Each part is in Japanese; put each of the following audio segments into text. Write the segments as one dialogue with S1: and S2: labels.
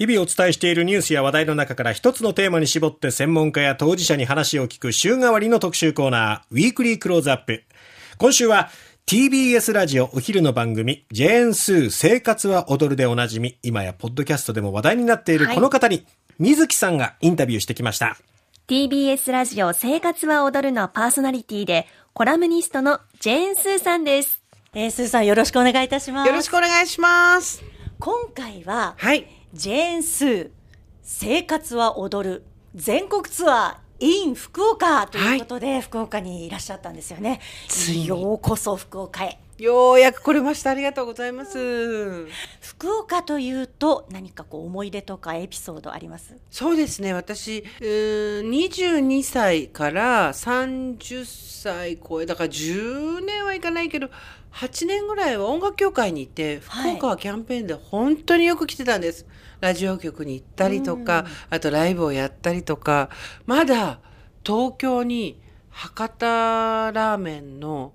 S1: 日々お伝えしているニュースや話題の中から一つのテーマに絞って専門家や当事者に話を聞く週替わりの特集コーナー、ウィークリークローズアップ。今週は TBS ラジオお昼の番組、ジェーンスー生活は踊るでおなじみ、今やポッドキャストでも話題になっているこの方に、水木さんがインタビューしてきました。
S2: TBS ラジオ生活は踊るのパーソナリティで、コラムニストのジェーンスーさんです。
S3: えー、スーさんよろしくお願いいたします。
S4: よろしくお願いします。
S3: 今回は、
S4: はい。
S3: ジェーンスー、生活は踊る、全国ツアー、in 福岡ということで、福岡にいらっしゃったんですよね。ようこそ福岡へ。
S4: ようやく来れました。ありがとうございます。
S3: 福岡というと、何かこう思い出とかエピソードあります？
S4: そうですね。私、うーん22歳から30歳超え、だから10年はいかないけど、8年ぐらいは音楽協会に行って、福岡はキャンペーンで本当によく来てたんです。ラジオ局に行ったりとか、あとライブをやったりとか、まだ東京に博多ラーメンの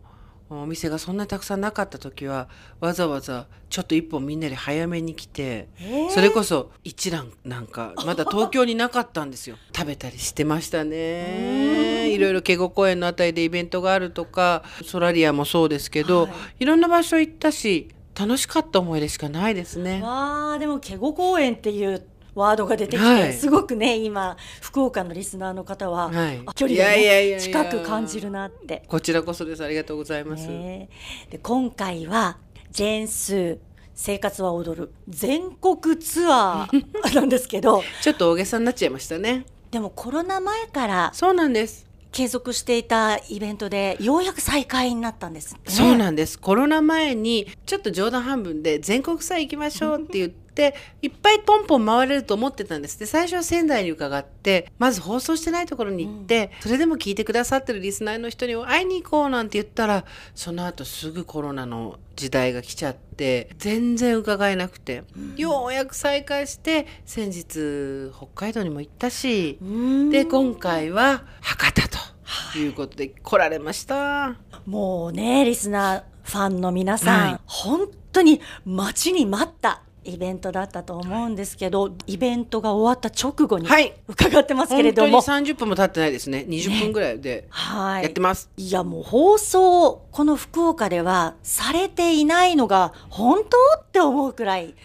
S4: お店がそんなにたくさんなかった時はわざわざちょっと一本みんなで早めに来て、
S3: へー。
S4: それこそ一蘭なんかまだ東京になかったんですよ。食べたりしてましたね。いろいろ警護公園のあたりでイベントがあるとかソラリアもそうですけど、、
S3: はい。
S4: ろんな場所行ったし楽しかった思い出しかないですね。
S3: わあでもケゴ公園っていうワードが出てきて、
S4: はい。
S3: すごくね今福岡のリスナーの方は、
S4: はい。
S3: あ距離が、ね、
S4: いやいや
S3: 近く感じるなって。
S4: こちらこそです。ありがとうございます、
S3: ねで今回はジェーンスー生活は踊る全国ツアー なんですけど
S4: ちょっと大げさになっちゃいましたね。
S3: でもコロナ前から
S4: そうなんです。
S3: 継続していたイベントでようやく再開になったんですね。
S4: そうなんです。コロナ前にちょっと冗談半分で全国祭行きましょうって言って、いっぱいポンポン回れると思ってたんです。で、最初は仙台に伺って、まず放送してないところに行って、それでも聞いてくださってるリスナーの人に会いに行こうなんて言ったら、その後すぐコロナの時代が来ちゃって、全然伺えなくて、ようやく再開して、先日北海道にも行ったし、
S3: うん
S4: で、今回は博多と。いうことで来られました。
S3: もうねリスナーファンの皆さん、
S4: はい
S3: 本当に待ちに待ったイベントだったと思うんですけどイベントが終わった直後に
S4: はい。
S3: 伺ってますけれ
S4: 本当に
S3: ども、
S4: 30分も経ってないですね。20分ぐらいで
S3: はい。
S4: やってます、
S3: いやもう放送この福岡ではされていないのが本当って思うくらい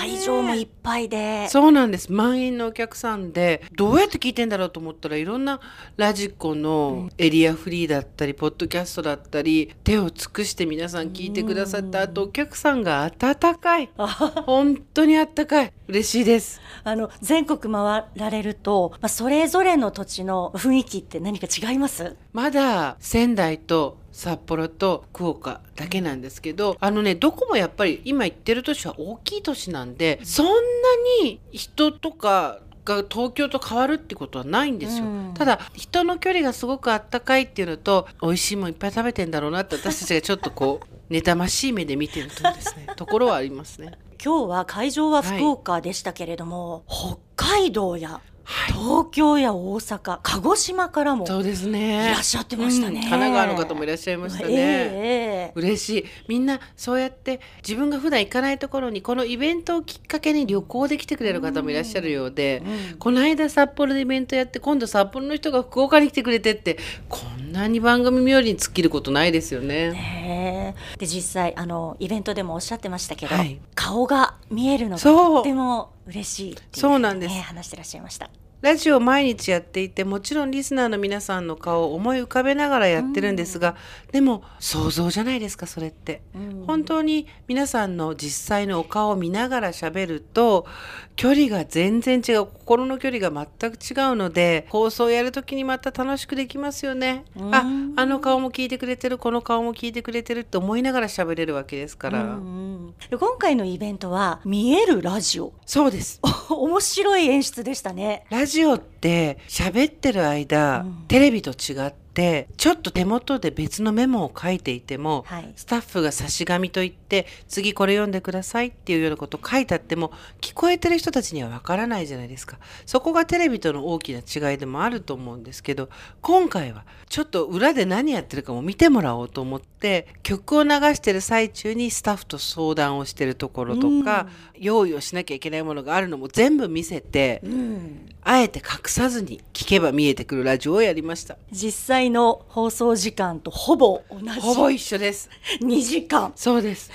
S3: 会場もいっぱいで。
S4: そうなんです。満員のお客さんでどうやって聞いてんだろうと思ったらいろんなラジコのエリアフリーだったりポッドキャストだったり手を尽くして皆さん聞いてくださったあとお客さんが温かい 本当に温かい嬉しいです
S3: あの全国回られると、まあ、それぞれの土地の雰囲気って何か違います？
S4: まだ仙台と札幌と福岡だけなんですけど、あのね、どこもやっぱり今言ってる都市は大きい都市なんで、そんなに人とかが東京と変わるってことはないんですよ。
S3: うん
S4: ただ、人の距離がすごくあったかいっていうのと、美味しいもんいっぱい食べてんだろうなって私たちがちょっとこう、妬ましい目で見てるとですね、ところはありますね。
S3: 今日は会場は福岡でしたけれども、北海道や東京や大阪鹿児島からも
S4: そうです
S3: い
S4: ね。
S3: らっしゃってましたね、
S4: うん。神奈川の方もいらっしゃいましたね。
S3: ええええ。
S4: 嬉しい。みんなそうやって自分が普段行かないところにこのイベントをきっかけに旅行で来てくれる方もいらっしゃるようで、この間札幌でイベントやって今度札幌の人が福岡に来てくれてってこんなに番組冥利に尽きることないですよね。
S3: で実際あのイベントでもおっしゃってましたけど、
S4: はい。
S3: 顔が見えるのがとっても嬉しいっていうふ
S4: そうなんです
S3: ね話してらっしゃいました。
S4: ラジオを毎日やっていてもちろんリスナーの皆さんの顔を思い浮かべながらやってるんですが、でも想像じゃないですかそれって、
S3: うん。
S4: 本当に皆さんの実際のお顔を見ながら喋ると距離が全然違う。心の距離が全く違うので放送やるときにまた楽しくできますよね、
S3: うん。
S4: ああの顔も聞いてくれてるこの顔も聞いてくれてるって思いながら喋れるわけですから、
S3: うんうん。で今回のイベントは見えるラジオ。
S4: そうです。
S3: 面白い演出でしたね。
S4: ラジオって喋ってる間、
S3: うん。
S4: テレビと違ってってちょっと手元で別のメモを書いていても、
S3: はい。
S4: スタッフが差し紙と言って次これ読んでくださいっていうようなことを書いてあっても聞こえてる人たちにはわからないじゃないですか。そこがテレビとの大きな違いでもあると思うんですけど今回はちょっと裏で何やってるかも見てもらおうと思って曲を流してる最中にスタッフと相談をしてるところとか、用意をしなきゃいけないものがあるのも全部見せて、
S3: うん。
S4: あえて隠さずに聞けば見えてくるラジオをやりました。
S3: 実際の放送時間とほぼ同じ
S4: ほぼ一緒です。
S3: 2時間
S4: そうです。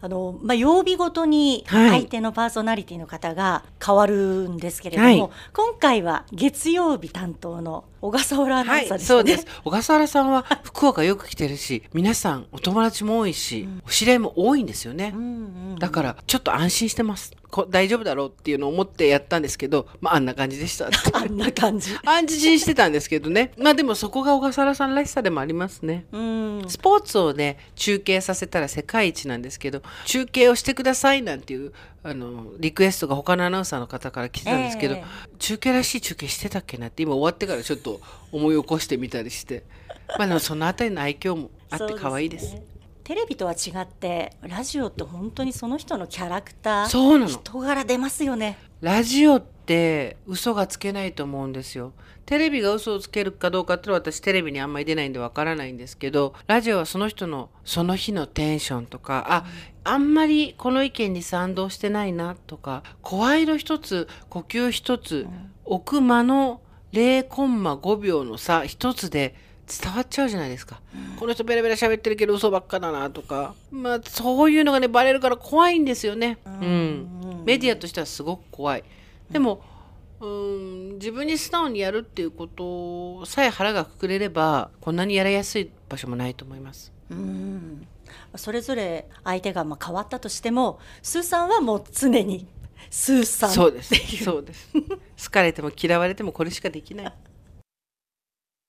S3: あの、まあ、曜日ごとに
S4: はい
S3: 相手のパーソナリティの方が変わるんですけれども、
S4: はい
S3: 今回は月曜日担当の小笠原アナウ
S4: はい
S3: ンサー、でしたね。
S4: そうです。小笠原さんは 福岡よく来てるし、皆さんお友達も多いし、お知り合いも多いんですよね。
S3: うんうん
S4: だからちょっと安心してます。こ大丈夫だろうっていうのを思ってやったんですけど、まああんな感じでした。
S3: あんな感じ。
S4: 安心してたんですけどね。まあでもそこが小笠原さんらしさでもありますね。
S3: うん
S4: スポーツをね中継させたら世界一なんですけど中継をしてくださいなんていうあのリクエストが他のアナウンサーの方から来てたんですけど、
S3: え
S4: 中継らしい中継してたっけなって今終わってからちょっと思い起こしてみたりして。まあでもそのあたりの愛嬌もあって可愛いです。
S3: ね。テレビとは違ってラジオって本当にその人のキャラクター
S4: そうなの。
S3: 人柄出ますよね。
S4: ラジオって嘘がつけないと思うんですよ。テレビが嘘をつけるかどうかってのは私テレビにあんまり出ないんでわからないんですけど、ラジオはその人のその日のテンションとか、あ、あんまりこの意見に賛同してないなとか、声色一つ、呼吸一つ、置く間の0コンマ5秒の差一つで伝わっちゃうじゃないですか、この人ベラベラ喋ってるけど嘘ばっかだなとか。まあそういうのがねバレるから怖いんですよね。うん、メディアとしてはすごく怖い。でもうん自分に素直にやるっていうことさえ腹がくくれればこんなにやりやすい場所もないと思います。
S3: うん。それぞれ相手がまあ変わったとしてもスーさんはもう常にスーさん
S4: そうです。そうです。好かれても嫌われてもこれしかできない